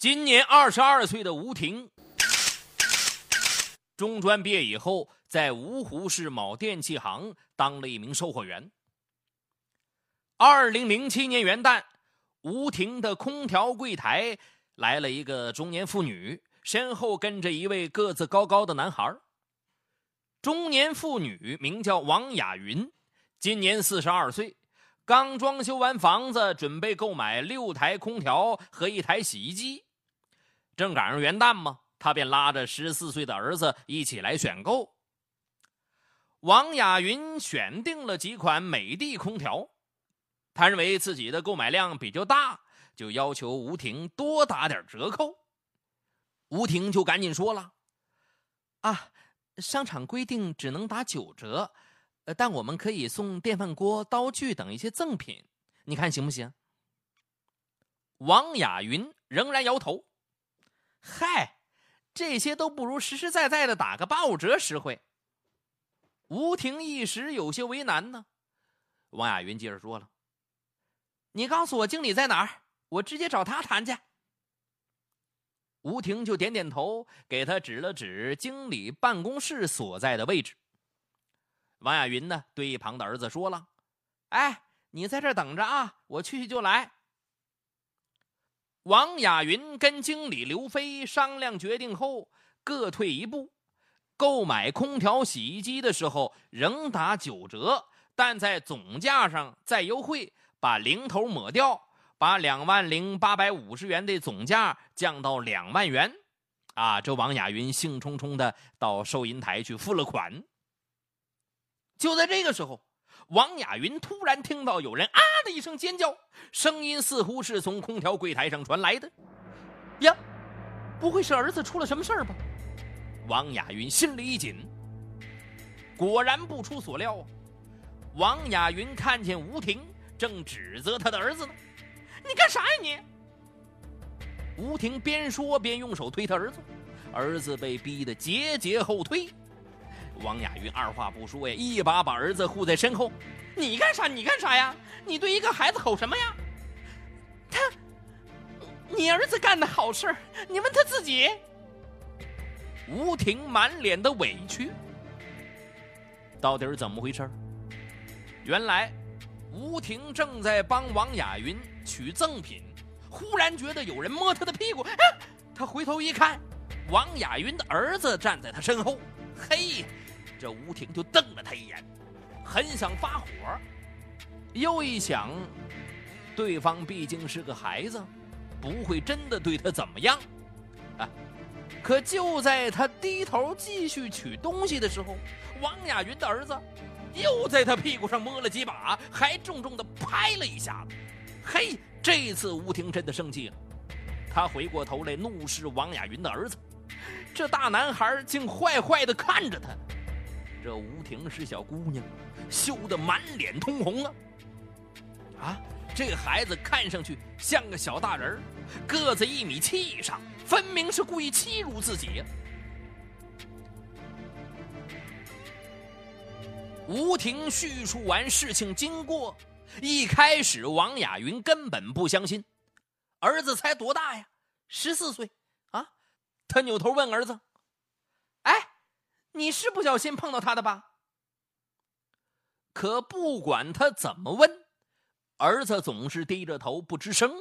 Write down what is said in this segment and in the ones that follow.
今年二十二岁的吴婷，中专毕业以后，在芜湖市某电器行当了一名售货员。二零零七年元旦，吴婷的空调柜台来了一个中年妇女，身后跟着一位个子高高的男孩。中年妇女名叫王雅云，今年四十二岁，刚装修完房子，准备购买六台空调和一台洗衣机。正赶上元旦嘛，他便拉着十四岁的儿子一起来选购。王雅云选定了几款美的空调，他认为自己的购买量比较大，就要求吴婷多打点折扣。吴婷就赶紧说了：“啊。”商场规定只能打九折，呃，但我们可以送电饭锅、刀具等一些赠品，你看行不行？王雅云仍然摇头。嗨，这些都不如实实在在的打个八五折实惠。吴婷一时有些为难呢。王雅云接着说了：“你告诉我经理在哪儿，我直接找他谈去。”吴婷就点点头，给他指了指经理办公室所在的位置。王亚云呢，对一旁的儿子说了：“哎，你在这等着啊，我去去就来。”王亚云跟经理刘飞商量决定后，各退一步。购买空调、洗衣机的时候仍打九折，但在总价上再优惠，把零头抹掉。把两万零八百五十元的总价降到两万元，啊！这王雅云兴冲冲的到收银台去付了款。就在这个时候，王雅云突然听到有人啊的一声尖叫，声音似乎是从空调柜台上传来的。呀，不会是儿子出了什么事儿吧？王雅云心里一紧。果然不出所料啊，王雅云看见吴婷正指责他的儿子呢。你干啥呀你？吴婷边说边用手推他儿子，儿子被逼得节节后退。王雅云二话不说呀，一把把儿子护在身后。你干啥？你干啥呀？你对一个孩子吼什么呀？他，你儿子干的好事你问他自己。吴婷满脸的委屈，到底是怎么回事原来，吴婷正在帮王雅云。取赠品，忽然觉得有人摸她的屁股，她回头一看，王雅云的儿子站在她身后。嘿，这吴婷就瞪了他一眼，很想发火，又一想，对方毕竟是个孩子，不会真的对他怎么样啊。可就在他低头继续取东西的时候，王雅云的儿子又在他屁股上摸了几把，还重重的拍了一下。嘿，这次吴婷真的生气了，他回过头来怒视王雅云的儿子，这大男孩竟坏坏的看着他。这吴婷是小姑娘，羞得满脸通红啊！啊，这孩子看上去像个小大人个子一米七以上，分明是故意欺辱自己！吴婷叙述完事情经过。一开始，王雅云根本不相信，儿子才多大呀，十四岁啊！他扭头问儿子：“，你是不小心碰到他的吧？”可不管他怎么问，儿子总是低着头不吱声。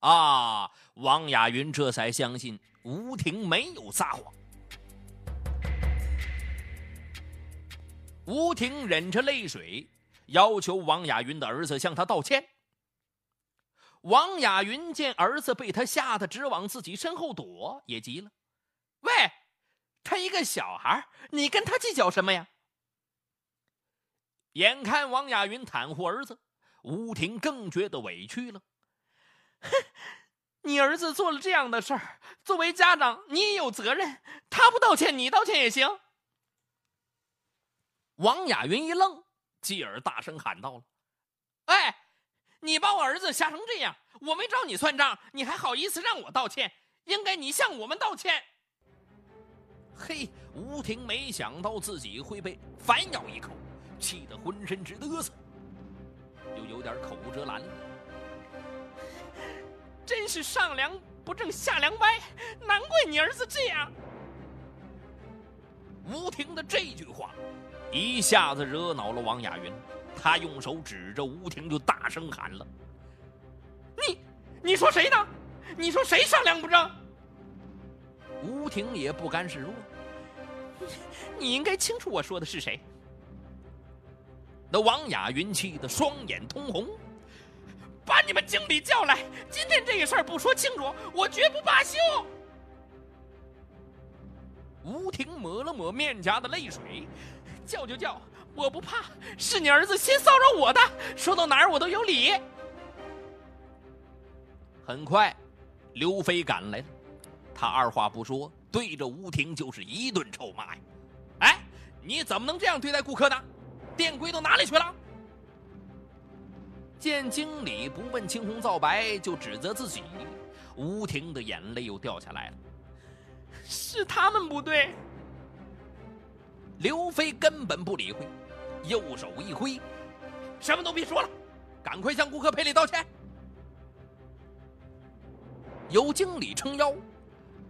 啊！王雅云这才相信吴婷没有撒谎。吴婷忍着泪水。要求王雅云的儿子向他道歉。王雅云见儿子被他吓得直往自己身后躲，也急了：“喂，他一个小孩，你跟他计较什么呀？”眼看王雅云袒护儿子，吴婷更觉得委屈了：“哼，你儿子做了这样的事儿，作为家长，你也有责任。他不道歉，你道歉也行。”王雅云一愣。继而大声喊道：“了，哎，你把我儿子吓成这样，我没找你算账，你还好意思让我道歉？应该你向我们道歉。”嘿，吴婷没想到自己会被反咬一口，气得浑身直嘚瑟，又有点口无遮拦了。真是上梁不正下梁歪，难怪你儿子这样。吴婷的这句话，一下子惹恼了王雅云，他用手指着吴婷就大声喊了：“你，你说谁呢？你说谁上梁不正？”吴婷也不甘示弱，你应该清楚我说的是谁。那王雅云气得双眼通红，把你们经理叫来，今天这个事儿不说清楚，我绝不罢休。吴婷抹了抹面颊的泪水，叫就叫，我不怕。是你儿子先骚扰我的，说到哪儿我都有理。很快，刘飞赶来了，他二话不说，对着吴婷就是一顿臭骂呀！哎，你怎么能这样对待顾客呢？店规都哪里去了？见经理不问青红皂白就指责自己，吴婷的眼泪又掉下来了。是他们不对。刘飞根本不理会，右手一挥，什么都别说了，赶快向顾客赔礼道歉。有经理撑腰，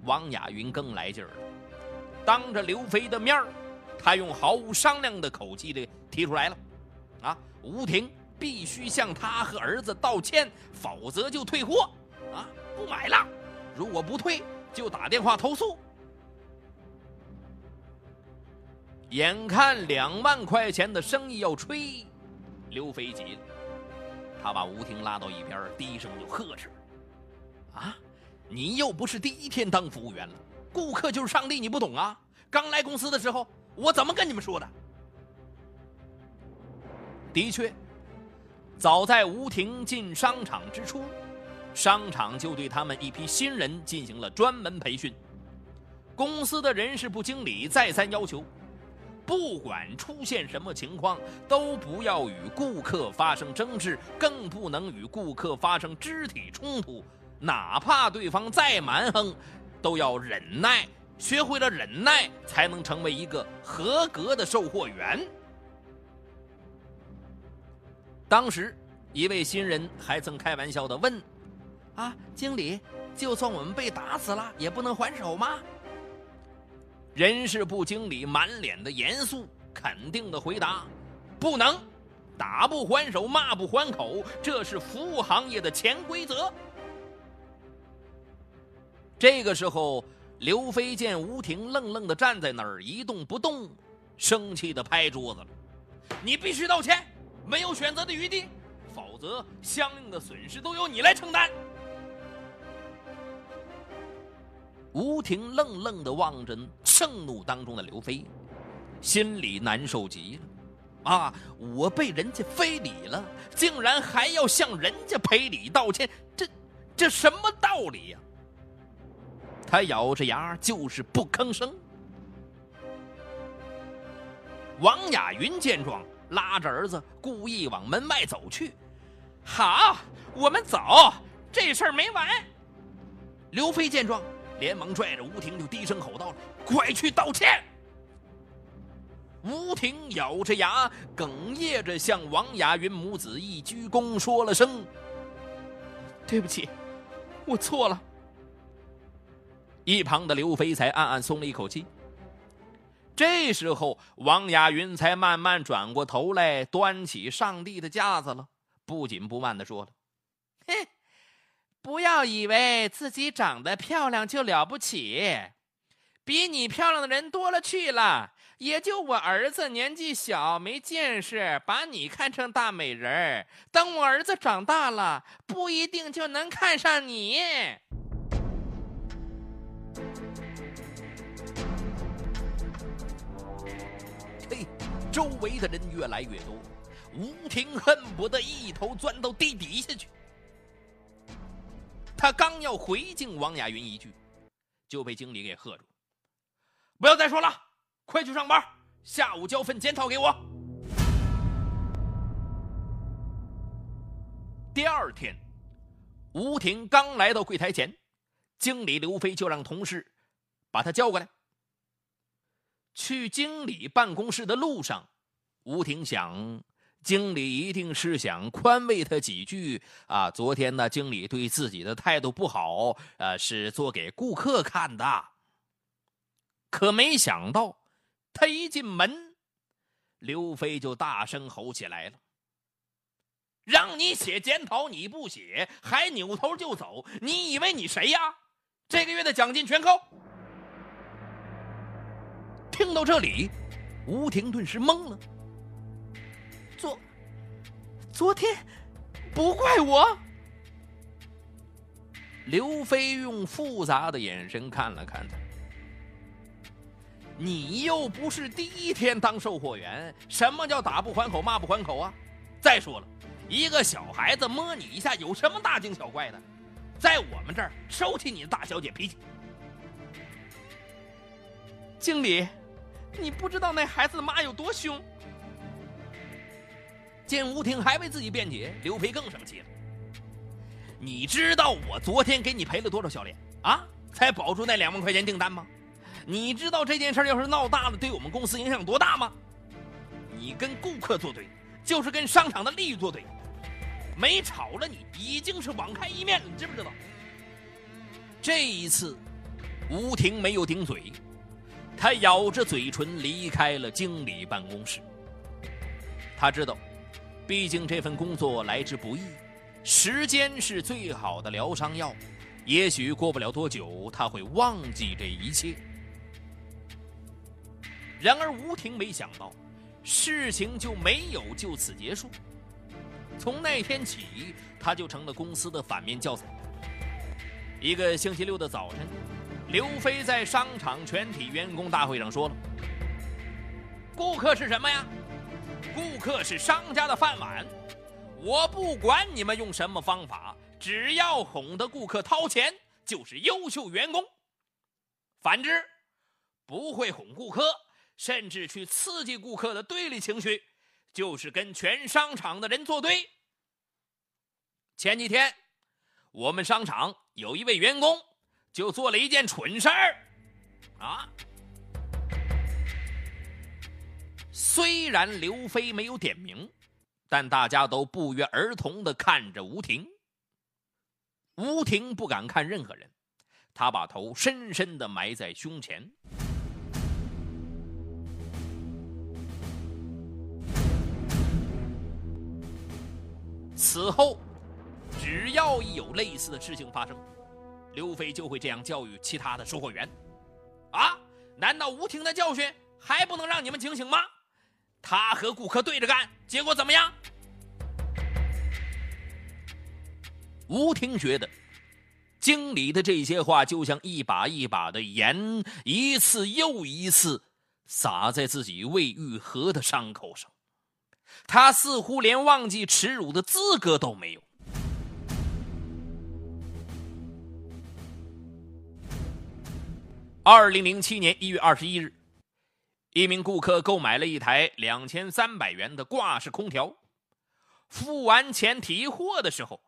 王雅云更来劲儿了，当着刘飞的面儿，他用毫无商量的口气的提出来了：“啊，吴婷必须向他和儿子道歉，否则就退货，啊，不买了。如果不退，就打电话投诉。”眼看两万块钱的生意要吹，刘飞急了，他把吴婷拉到一边，低声就呵斥：“啊，你又不是第一天当服务员了，顾客就是上帝，你不懂啊？刚来公司的时候，我怎么跟你们说的？”的确，早在吴婷进商场之初，商场就对他们一批新人进行了专门培训。公司的人事部经理再三要求。不管出现什么情况，都不要与顾客发生争执，更不能与顾客发生肢体冲突。哪怕对方再蛮横，都要忍耐。学会了忍耐，才能成为一个合格的售货员。当时，一位新人还曾开玩笑的问：“啊，经理，就算我们被打死了，也不能还手吗？”人事部经理满脸的严肃，肯定的回答：“不能，打不还手，骂不还口，这是服务行业的潜规则。”这个时候，刘飞见吴婷愣愣的站在那儿一动不动，生气的拍桌子了：“你必须道歉，没有选择的余地，否则相应的损失都由你来承担。”吴婷愣愣的望着盛怒当中的刘飞，心里难受极了。啊，我被人家非礼了，竟然还要向人家赔礼道歉，这这什么道理呀？他咬着牙就是不吭声。王雅云见状，拉着儿子故意往门外走去。好，我们走，这事儿没完。刘飞见状。连忙拽着吴婷就低声吼道：“快去道歉！”吴婷咬着牙，哽咽着向王雅云母子一鞠躬，说了声：“对不起，我错了。”一旁的刘飞才暗暗松了一口气。这时候，王雅云才慢慢转过头来，端起上帝的架子了，不紧不慢的说了：“嘿。”不要以为自己长得漂亮就了不起，比你漂亮的人多了去了。也就我儿子年纪小没见识，把你看成大美人儿。等我儿子长大了，不一定就能看上你。周围的人越来越多，吴婷恨不得一头钻到地底下去。他刚要回敬王雅云一句，就被经理给喝住：“不要再说了，快去上班，下午交份检讨给我。”第二天，吴婷刚来到柜台前，经理刘飞就让同事把他叫过来。去经理办公室的路上，吴婷想，经理一定是想宽慰他几句啊。昨天呢，经理对自己的态度不好，呃，是做给顾客看的。可没想到，他一进门，刘飞就大声吼起来了：“让你写检讨你不写，还扭头就走，你以为你谁呀？这个月的奖金全扣！”听到这里，吴婷顿时懵了。昨昨天不怪我。刘飞用复杂的眼神看了看他。你又不是第一天当售货员，什么叫打不还口骂不还口啊？再说了，一个小孩子摸你一下，有什么大惊小怪的？在我们这儿收起你的大小姐脾气。经理，你不知道那孩子的妈有多凶。见吴婷还为自己辩解，刘培更生气了。你知道我昨天给你赔了多少笑脸啊？才保住那两万块钱订单吗？你知道这件事要是闹大了，对我们公司影响多大吗？你跟顾客作对，就是跟商场的利益作对。没炒了你，已经是网开一面了，你知不知道？这一次，吴婷没有顶嘴，他咬着嘴唇离开了经理办公室。他知道。毕竟这份工作来之不易，时间是最好的疗伤药。也许过不了多久，他会忘记这一切。然而吴婷没想到，事情就没有就此结束。从那天起，他就成了公司的反面教材。一个星期六的早晨，刘飞在商场全体员工大会上说了：“顾客是什么呀？”顾客是商家的饭碗，我不管你们用什么方法，只要哄得顾客掏钱，就是优秀员工。反之，不会哄顾客，甚至去刺激顾客的对立情绪，就是跟全商场的人作对。前几天，我们商场有一位员工就做了一件蠢事儿，啊。虽然刘飞没有点名，但大家都不约而同的看着吴婷。吴婷不敢看任何人，他把头深深的埋在胸前。此后，只要一有类似的事情发生，刘飞就会这样教育其他的售货员：“啊，难道吴婷的教训还不能让你们警醒吗？”他和顾客对着干，结果怎么样？吴婷觉得，经理的这些话就像一把一把的盐，一次又一次洒在自己未愈合的伤口上。他似乎连忘记耻辱的资格都没有。二零零七年一月二十一日。一名顾客购买了一台两千三百元的挂式空调，付完钱提货的时候，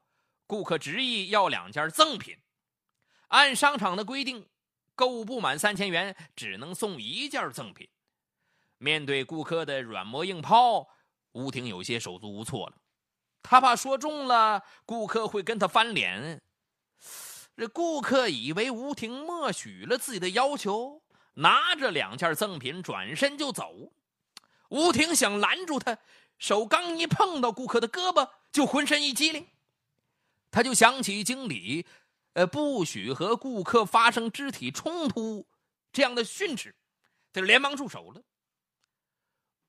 顾客执意要两件赠品。按商场的规定，购物不满三千元只能送一件赠品。面对顾客的软磨硬泡，吴婷有些手足无措了。他怕说中了，顾客会跟他翻脸。这顾客以为吴婷默许了自己的要求。拿着两件赠品转身就走，吴婷想拦住他，手刚一碰到顾客的胳膊，就浑身一激灵。他就想起经理，呃，不许和顾客发生肢体冲突这样的训斥，他就连忙住手了。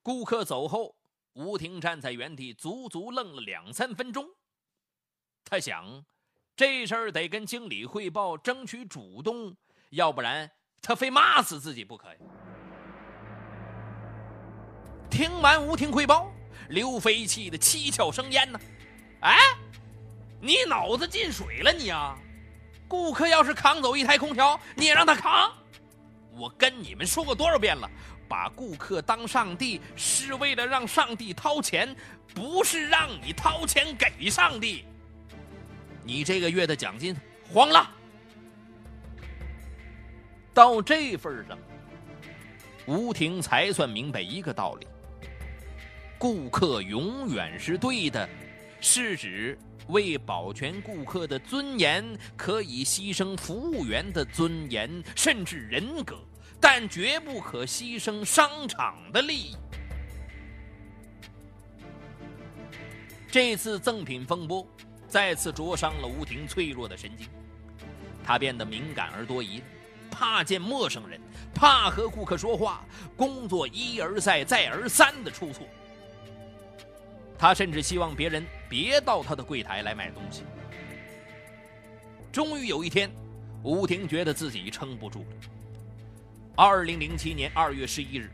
顾客走后，吴婷站在原地，足足愣了两三分钟。他想，这事儿得跟经理汇报，争取主动，要不然。他非骂死自己不可呀！听完吴婷汇报，刘飞气得七窍生烟呢。哎，你脑子进水了你啊！顾客要是扛走一台空调，你也让他扛？我跟你们说过多少遍了，把顾客当上帝是为了让上帝掏钱，不是让你掏钱给上帝。你这个月的奖金黄了。到这份上，吴婷才算明白一个道理：顾客永远是对的，是指为保全顾客的尊严，可以牺牲服务员的尊严甚至人格，但绝不可牺牲商场的利益。这次赠品风波，再次灼伤了吴婷脆弱的神经，她变得敏感而多疑，怕见陌生人，怕和顾客说话，工作一而再、再而三的出错。她甚至希望别人别到她的柜台来买东西。终于有一天，吴婷觉得自己撑不住了。二零零七年二月十一日。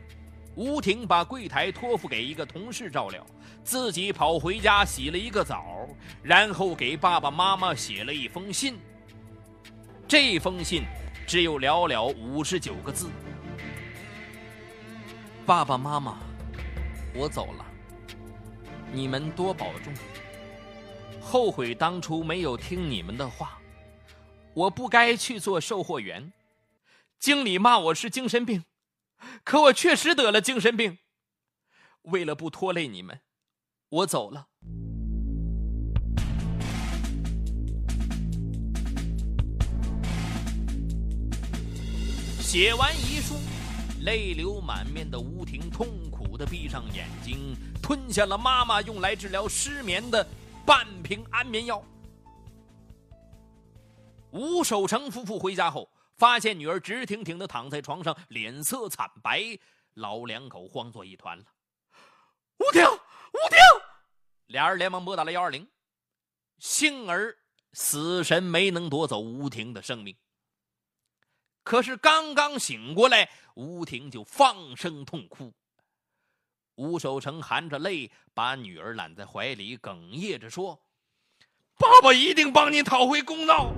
吴婷把柜台托付给一个同事照料，自己跑回家洗了一个澡，然后给爸爸妈妈写了一封信。这封信只有寥寥五十九个字：“爸爸妈妈，我走了，你们多保重。后悔当初没有听你们的话，我不该去做售货员。经理骂我是精神病。”可我确实得了精神病。为了不拖累你们，我走了。写完遗书，泪流满面的吴婷痛苦的闭上眼睛，吞下了妈妈用来治疗失眠的半瓶安眠药。吴守成夫妇回家后。发现女儿直挺挺的躺在床上，脸色惨白，老两口慌作一团了。吴婷，吴婷，俩人连忙拨打了幺二零。幸而死神没能夺走吴婷的生命。可是刚刚醒过来，吴婷就放声痛哭。吴守成含着泪把女儿揽在怀里，哽咽着说：“爸爸一定帮你讨回公道。”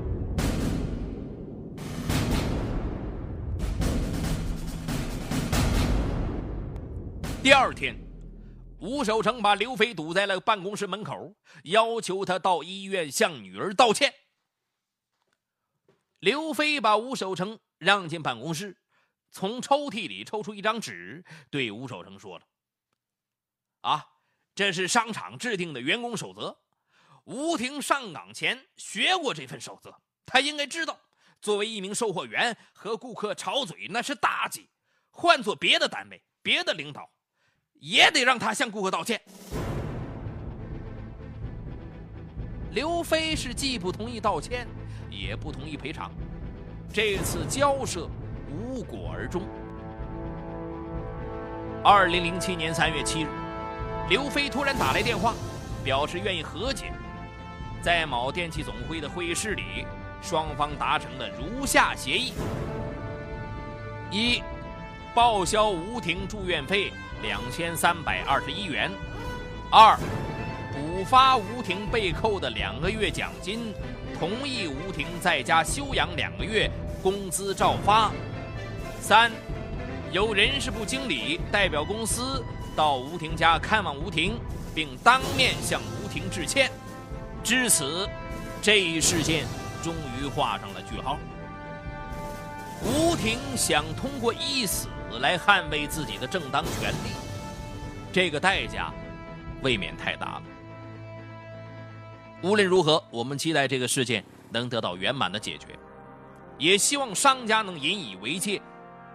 第二天，吴守成把刘飞堵在了办公室门口，要求他到医院向女儿道歉。刘飞把吴守成让进办公室，从抽屉里抽出一张纸，对吴守成说了：“啊，这是商场制定的员工守则。吴婷上岗前学过这份守则，他应该知道，作为一名售货员和顾客吵嘴那是大忌。换做别的单位，别的领导。”也得让他向顾客道歉。刘飞是既不同意道歉，也不同意赔偿，这次交涉无果而终。二零零七年三月七日，刘飞突然打来电话，表示愿意和解。在某电器总会的会议室里，双方达成了如下协议：一，报销吴婷住院费。两千三百二十一元。二，补发吴婷被扣的两个月奖金，同意吴婷在家休养两个月，工资照发。三，由人事部经理代表公司到吴婷家看望吴婷，并当面向吴婷致歉。至此，这一事件终于画上了句号。吴婷想通过一死。来捍卫自己的正当权利，这个代价未免太大了。无论如何，我们期待这个事件能得到圆满的解决，也希望商家能引以为戒，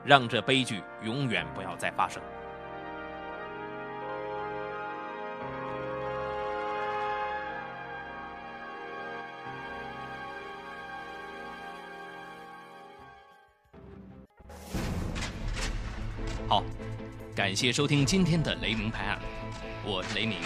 让这悲剧永远不要再发生。感谢收听今天的雷鸣拍案，我是雷鸣。